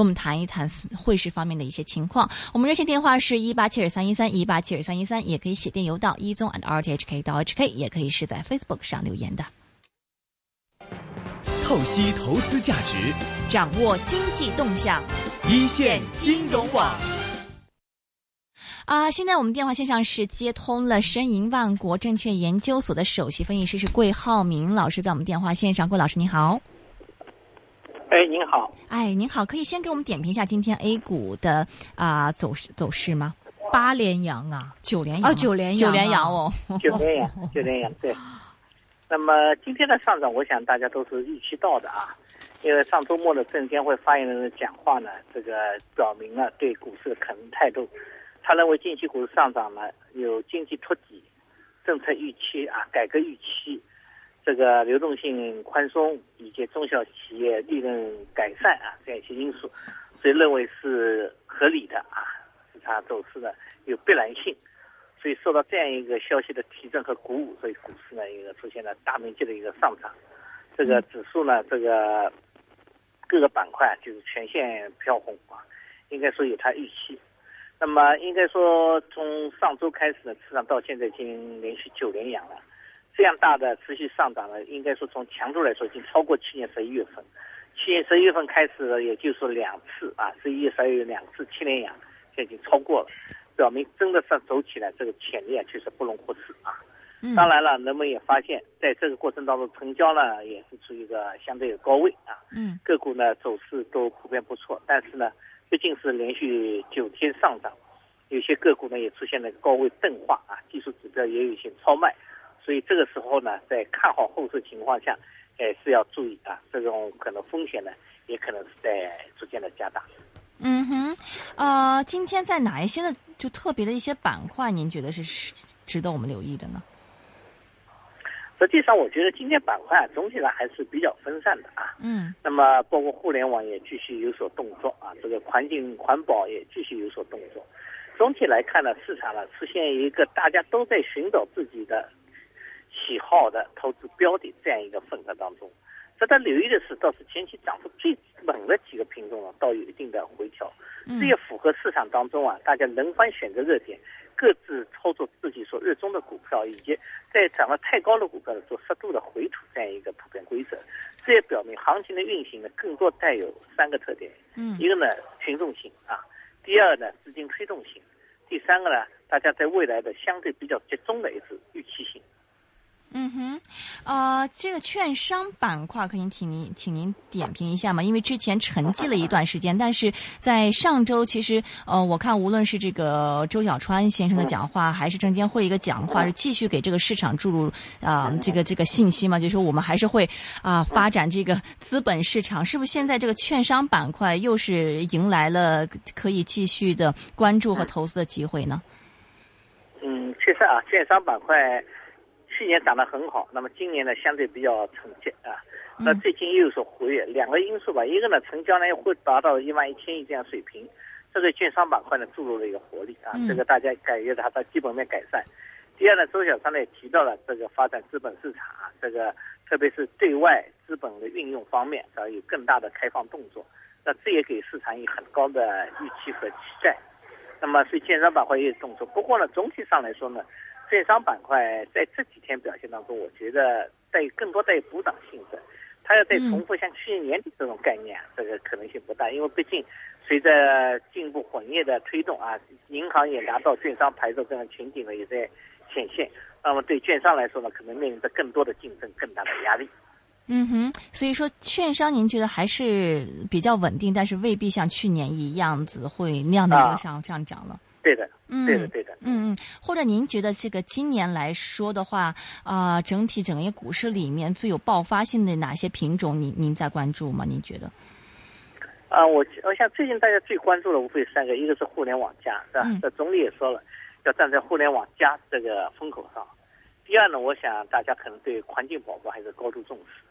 跟我们谈一谈汇市方面的一些情况。我们热线电话是一八七二三一三一八七二三一三，也可以写电邮到一宗 and r t h k 到 h k，也可以是在 Facebook 上留言的。透析投资价值，掌握经济动向，一线金融网。啊，现在我们电话线上是接通了申银万国证券研究所的首席分析师是桂浩明老师，在我们电话线上，桂老师你好。哎，您好。哎，您好，可以先给我们点评一下今天 A 股的啊走势走势吗？八连阳啊，九连阳哦，九连阳，九连阳哦，九连阳，九连阳，对。那么今天的上涨，我想大家都是预期到的啊，因为上周末的证监会发言人的讲话呢，这个表明了对股市的肯定态度。他认为近期股市上涨呢，有经济托底、政策预期啊、改革预期、这个流动性宽松以及中小企业利润改善啊这样一些因素，所以认为是合理的啊。市场走势呢有必然性，所以受到这样一个消息的提振和鼓舞，所以股市呢一个出现了大面积的一个上涨。这个指数呢，这个各个板块就是全线飘红啊，应该说有它预期。那么应该说，从上周开始呢，市场到现在已经连续九连阳了。这样大的持续上涨呢，应该说从强度来说，已经超过去年十一月份。去年十一月份开始，也就是说两次啊，十一月、十二月两次七连阳，现在已经超过了，表明真的上走起来，这个潜力啊确实不容忽视啊。当然了，人们也发现，在这个过程当中，成交呢也是处于一个相对的高位啊。嗯。个股呢走势都普遍不错，但是呢。毕竟是连续九天上涨，有些个股呢也出现了高位钝化啊，技术指标也有一些超卖，所以这个时候呢，在看好后市情况下，哎是要注意啊，这种可能风险呢也可能是在逐渐的加大。嗯哼，呃，今天在哪一些的就特别的一些板块，您觉得是值得我们留意的呢？实际上，我觉得今天板块总体上还是比较分散的啊。嗯。那么，包括互联网也继续有所动作啊，这个环境环保也继续有所动作。总体来看呢，市场呢出现一个大家都在寻找自己的喜好的投资标的这样一个份额当中。值得留意的是，倒是前期涨幅最猛的几个品种啊，倒有一定的回调。这也符合市场当中啊，大家轮番选择热点。各自操作自己所热衷的股票，以及在涨得太高的股票做适度的回吐这样一个普遍规则，这也表明行情的运行呢，更多带有三个特点。嗯，一个呢群众性啊，第二呢资金推动性，第三个呢大家在未来的相对比较集中的一次预期性。嗯哼，呃，这个券商板块可以请您，请您点评一下吗？因为之前沉寂了一段时间，但是在上周，其实呃，我看无论是这个周小川先生的讲话，还是证监会一个讲话，是继续给这个市场注入啊这个这个信息嘛，就是说我们还是会啊发展这个资本市场，是不是？现在这个券商板块又是迎来了可以继续的关注和投资的机会呢？嗯，确实啊，券商板块。去年涨得很好，那么今年呢相对比较沉寂啊，那最近又有所活跃，两个因素吧，一个呢成交呢会达到一万一千亿这样水平，这对券商板块呢注入了一个活力啊，这个大家感觉它的基本面改善。第二呢，周小川呢也提到了这个发展资本市场啊，这个特别是对外资本的运用方面要有更大的开放动作，那这也给市场以很高的预期和期待。那么所以券商板块也有动作，不过呢总体上来说呢。券商板块在这几天表现当中，我觉得带更多带有补涨性质，它要再重复像去年年底这种概念，这个可能性不大，因为毕竟随着进一步混业的推动啊，银行也拿到券商牌照这样情景呢也在显现，那么对券商来说呢，可能面临着更多的竞争、更大的压力。嗯哼，所以说券商您觉得还是比较稳定，但是未必像去年一样子会那样的一个上上涨了。对的，嗯，对的，对的，嗯嗯，或者您觉得这个今年来说的话，啊，整体整个股市里面最有爆发性的哪些品种，您您在关注吗？您觉得？啊，我我想最近大家最关注的无非三个，一个是互联网加，是吧？这总理也说了，要站在互联网加这个风口上。第二呢，我想大家可能对环境保护还是高度重视。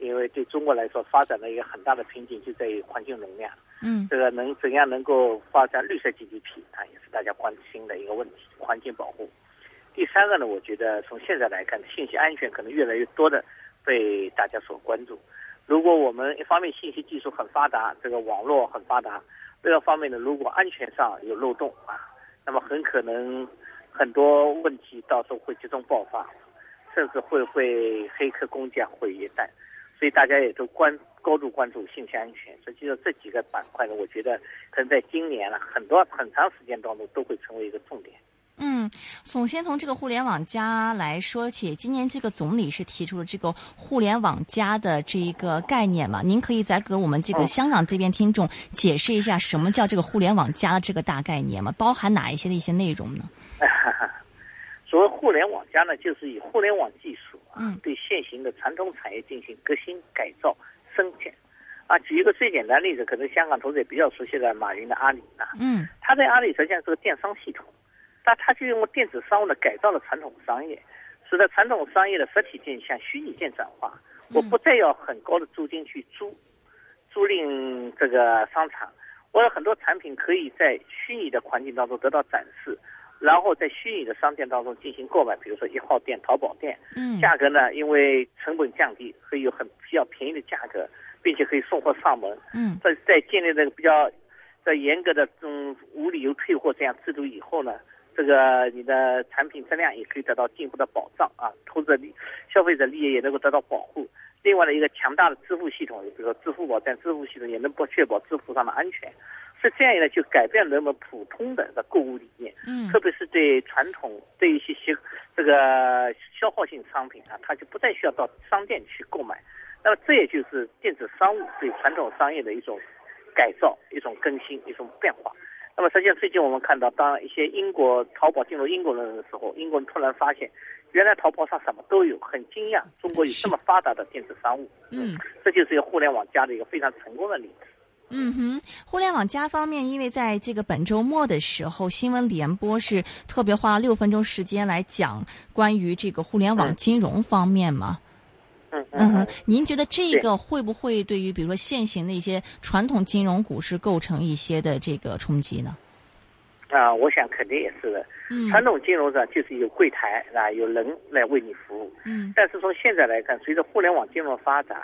因为对中国来说，发展的一个很大的瓶颈就在于环境容量。嗯，这个能怎样能够发展绿色 GDP，啊也是大家关心的一个问题。环境保护。第三个呢，我觉得从现在来看，信息安全可能越来越多的被大家所关注。如果我们一方面信息技术很发达，这个网络很发达，另一方面呢，如果安全上有漏洞啊，那么很可能很多问题到时候会集中爆发，甚至会会黑客攻击啊，毁一旦。所以大家也都关高度关注信息安全。实际上这几个板块呢，我觉得可能在今年呢，很多很长时间当中都会成为一个重点。嗯，首先从这个互联网加来说起，今年这个总理是提出了这个互联网加的这一个概念嘛？您可以再给我们这个香港这边听众解释一下，什么叫这个互联网加的这个大概念吗？包含哪一些的一些内容呢？所谓互联网加呢，就是以互联网技术啊，对现行的传统产业进行革新改造升级。啊，举一个最简单的例子，可能香港投资者比较熟悉的马云的阿里啊，嗯，他在阿里实际上是个电商系统。但他就用电子商务呢改造了传统商业，使得传统商业的实体店向虚拟店转化。我不再要很高的租金去租租赁这个商场，我有很多产品可以在虚拟的环境当中得到展示，然后在虚拟的商店当中进行购买。比如说一号店、淘宝店，嗯，价格呢，因为成本降低，可以有很比较便宜的价格，并且可以送货上门。嗯，在在建立这个比较在严格的这种无理由退货这样制度以后呢？这个你的产品质量也可以得到进一步的保障啊，投资者利消费者利益也能够得到保护。另外的一个强大的支付系统，比如说支付宝在支付系统也能不确保支付上的安全。是这样一来，就改变了人们普通的的购物理念。嗯，特别是对传统对一些些这个消耗性商品啊，它就不再需要到商店去购买。那么这也就是电子商务对传统商业的一种改造、一种更新、一种变化。那么实际上，最近我们看到，当一些英国淘宝进入英国人的时候，英国人突然发现，原来淘宝上什么都有，很惊讶，中国有这么发达的电子商务。嗯，这就是一个互联网加的一个非常成功的例子。嗯哼，互联网加方面，因为在这个本周末的时候，新闻联播是特别花了六分钟时间来讲关于这个互联网金融方面嘛。嗯嗯哼，您觉得这个会不会对于比如说现行的一些传统金融股市构成一些的这个冲击呢？啊，我想肯定也是的。嗯，传统金融上就是有柜台啊，有人来为你服务。嗯，但是从现在来看，随着互联网金融发展，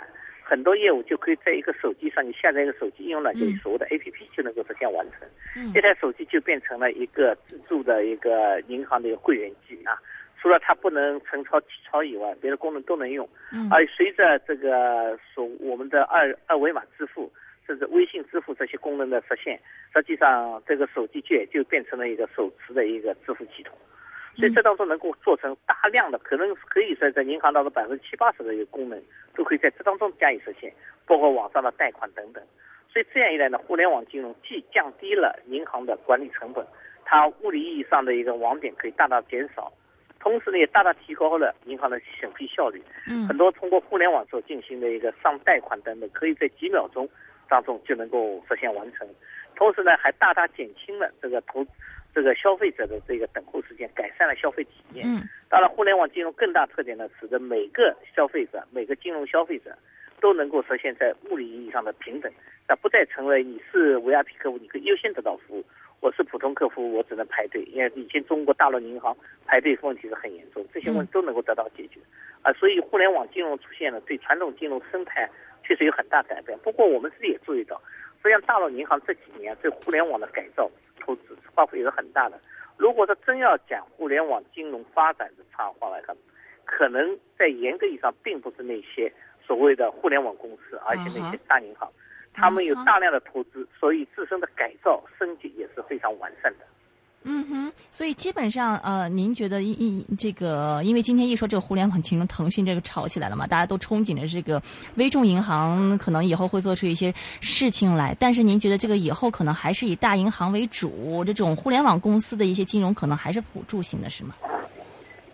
很多业务就可以在一个手机上，你下载一个手机应用软件，所谓的 APP 就能够实现完成。嗯，这台手机就变成了一个自助的一个银行的一个柜员机啊。除了它不能存钞取钞以外，别的功能都能用。嗯，而随着这个所我们的二二维码支付，甚至微信支付这些功能的实现，实际上这个手机就就变成了一个手持的一个支付系统。所以这当中能够做成大量的，可能可以说在银行当中百分之七八十的一个功能，都可以在这当中加以实现，包括网上的贷款等等。所以这样一来呢，互联网金融既降低了银行的管理成本，它物理意义上的一个网点可以大大减少。同时呢，也大大提高了银行的审批效率。嗯，很多通过互联网所进行的一个上贷款等等，可以在几秒钟当中就能够实现完成。同时呢，还大大减轻了这个投这个消费者的这个等候时间，改善了消费体验。嗯，当然，互联网金融更大特点呢，使得每个消费者、每个金融消费者都能够实现在物理意义上的平等，那不再成为你是 VIP 客户，你可以优先得到服务。我是普通客户，我只能排队，因为以前中国大陆银行排队问题是很严重，这些问题都能够得到解决，啊，所以互联网金融出现了，对传统金融生态确实有很大改变。不过我们自己也注意到，实际上大陆银行这几年对互联网的改造投资花费也是很大的。如果说真要讲互联网金融发展的差话来看，可能在严格意义上并不是那些所谓的互联网公司，而且那些大银行。他们有大量的投资，所以自身的改造升级也是非常完善的。嗯哼，所以基本上呃，您觉得一一这个，因为今天一说这个互联网金融，腾讯这个炒起来了嘛，大家都憧憬着这个微众银行可能以后会做出一些事情来。但是您觉得这个以后可能还是以大银行为主，这种互联网公司的一些金融可能还是辅助型的，是吗？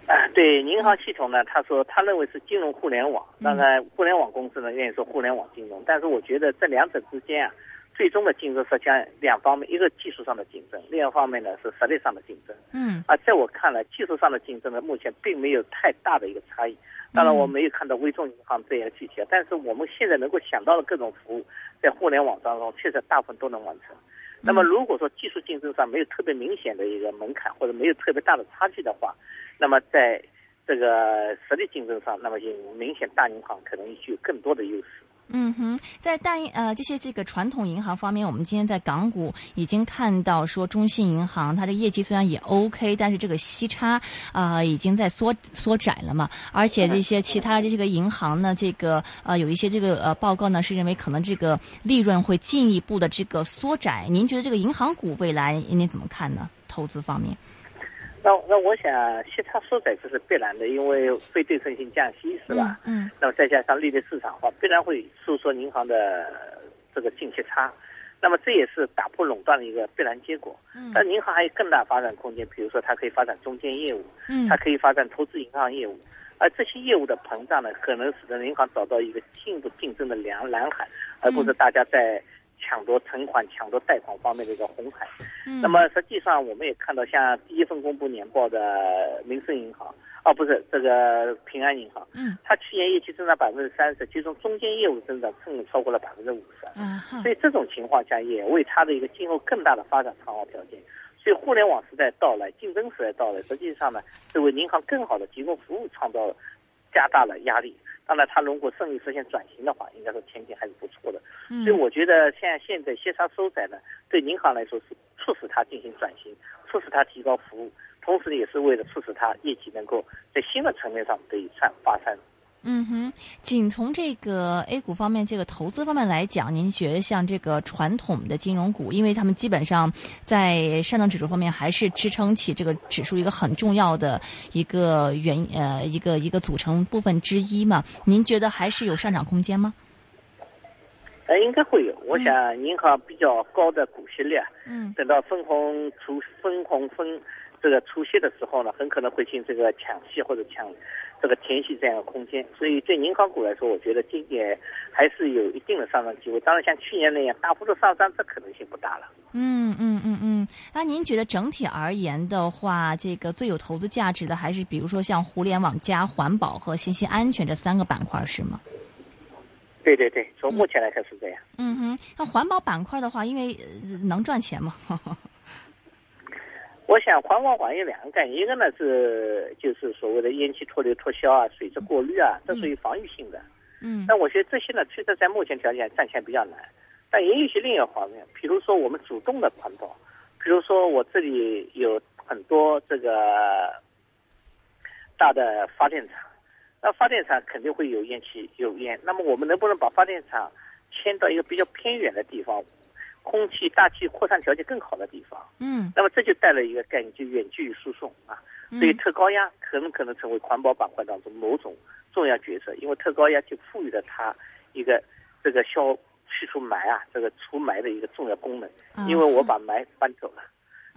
啊，对银行系统呢，他说他认为是金融互联网，当然互联网公司呢愿意说互联网金融，但是我觉得这两者之间啊，最终的竞争实际上两方面，一个技术上的竞争，另一方面呢是实力上的竞争。嗯，啊，在我看来，技术上的竞争呢，目前并没有太大的一个差异。当然，我没有看到微众银行这样具体，但是我们现在能够想到的各种服务，在互联网当中确实大部分都能完成。那么，如果说技术竞争上没有特别明显的一个门槛，或者没有特别大的差距的话，那么在这个实力竞争上，那么就明显大银行可能具有更多的优势。嗯哼，在大呃这些这个传统银行方面，我们今天在港股已经看到说，中信银行它的业绩虽然也 OK，但是这个息差啊、已经在缩缩窄了嘛。而且这些其他的这个银行呢，这个呃有一些这个呃报告呢是认为可能这个利润会进一步的这个缩窄。您觉得这个银行股未来您怎么看呢？投资方面？那那我想息差缩窄这是必然的，因为非对称性降息是吧？嗯那么再加上利率市场化，必然会收缩银行的这个净息差。那么这也是打破垄断的一个必然结果。嗯但银行还有更大发展空间，比如说它可以发展中间业务，嗯它可以发展投资银行业务，而这些业务的膨胀呢，可能使得银行找到一个进一步竞争的蓝蓝海，而不是大家在抢夺存款、抢夺贷款方面的一个红海。嗯那么实际上，我们也看到，像第一份公布年报的民生银行，啊，不是这个平安银行，嗯它去年业绩增长百分之三十，其中中间业务增长甚至超过了百分之五十。嗯所以这种情况下，也为它的一个今后更大的发展创造条件。所以互联网时代到来，竞争时代到来，实际上呢，是为银行更好的提供服务创造了加大了压力。当然，它如果顺利实现转型的话，应该说前景还是不错的。嗯所以我觉得现在现在息差收窄呢，对银行来说是促使它进行转型，促使它提高服务，同时也是为了促使它业绩能够在新的层面上得以上发散。嗯哼，仅从这个 A 股方面，这个投资方面来讲，您觉得像这个传统的金融股，因为他们基本上在上证指数方面还是支撑起这个指数一个很重要的一个原呃一个一个组成部分之一嘛？您觉得还是有上涨空间吗？呃，应该会有。我想银行比较高的股息率啊，嗯等到分红出分红分这个除息的时候呢，很可能会进这个抢息或者抢这个填息这样的空间。所以对银行股来说，我觉得今年还是有一定的上涨机会。当然，像去年那样大幅度上涨，这可能性不大了。嗯嗯嗯嗯。那您觉得整体而言的话，这个最有投资价值的还是比如说像互联网加环保和信息安全这三个板块是吗？对对对，从目前来看是这样。嗯哼，那环保板块的话，因为、呃能赚钱嘛。我想环保管有两个概念，一个呢是就是所谓的烟气脱硫脱硝啊、水质过滤啊，这属于防御性的。嗯那我觉得这些呢，确实在目前条件下赚钱比较难。但也有一些另一个方面，比如说我们主动的环保，比如说我这里有很多这个大的发电厂，那发电厂肯定会有烟气有烟，那么我们能不能把发电厂迁到一个比较偏远的地方，空气大气扩散条件更好的地方？嗯那么这就带了一个概念，就远距离输送啊。所以特高压可能可能成为环保板块当中某种重要角色，因为特高压就赋予了它一个这个消去除霾啊，这个除霾的一个重要功能。啊因为我把霾搬走了。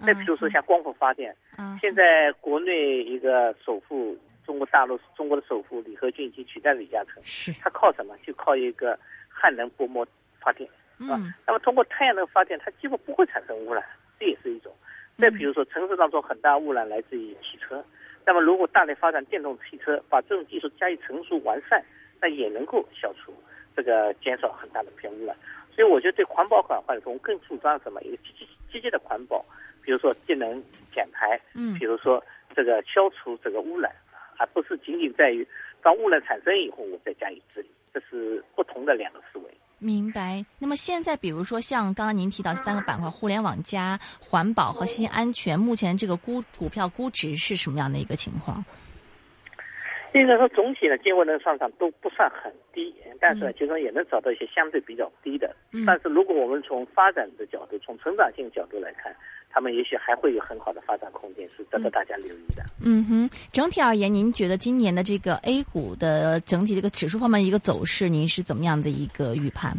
再比如说像光伏发电，啊现在国内一个首富，中国大陆中国的首富李和俊已经取代了李嘉诚，是他靠什么？就靠一个汉能薄膜发电。啊嗯，那么通过太阳能发电，它几乎不会产生污染，这也是一种。再比如说，城市当中很大污染来自于汽车，那么如果大力发展电动汽车，把这种技术加以成熟完善，那也能够消除这个减少很大的偏污染。所以我觉得对环保板块来说，我们更主张什么？一个积极积极的环保，比如说节能减排，嗯比如说这个消除这个污染，而不是仅仅在于当污染产生以后我再加以治理，这是不同的两个思维。明白。那么现在，比如说像刚刚您提到三个板块，互联网加环保和信息安全，目前这个估股票估值是什么样的一个情况？应该说总体呢，今后的上涨都不算很低，但是呢，其中也能找到一些相对比较低的。嗯但是如果我们从发展的角度，从成长性角度来看，他们也许还会有很好的发展空间，是值得大家留意的。嗯哼，整体而言，您觉得今年的这个 A 股的整体这个指数方面一个走势，您是怎么样的一个预判？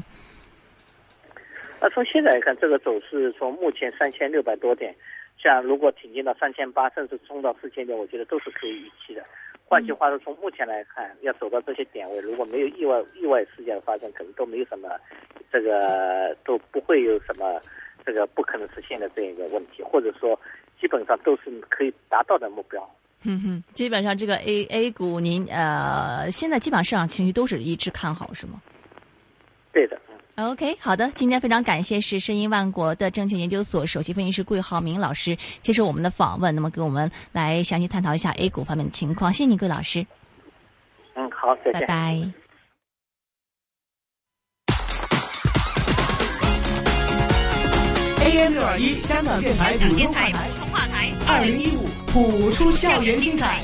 那从现在来看，这个走势从目前三千六百多点，像如果挺进到三千八，甚至冲到四千点，我觉得都是可以预期的。换句话说，从目前来看，要走到这些点位，如果没有意外意外事件的发生，可能都没有什么，这个都不会有什么这个不可能实现的这样一个问题，或者说基本上都是可以达到的目标。哼哼，基本上这个 A A 股，您呃现在基本上市场情绪都是一致看好，是吗？对的，嗯。OK，好的，今天非常感谢是申音万国的证券研究所首席分析师桂浩明老师接受我们的访问，那么给我们来详细探讨一下 A 股方面的情况，谢谢你桂老师。嗯，好，拜拜。AM 六二一香港电台普通话台。二零一五普出校园精彩。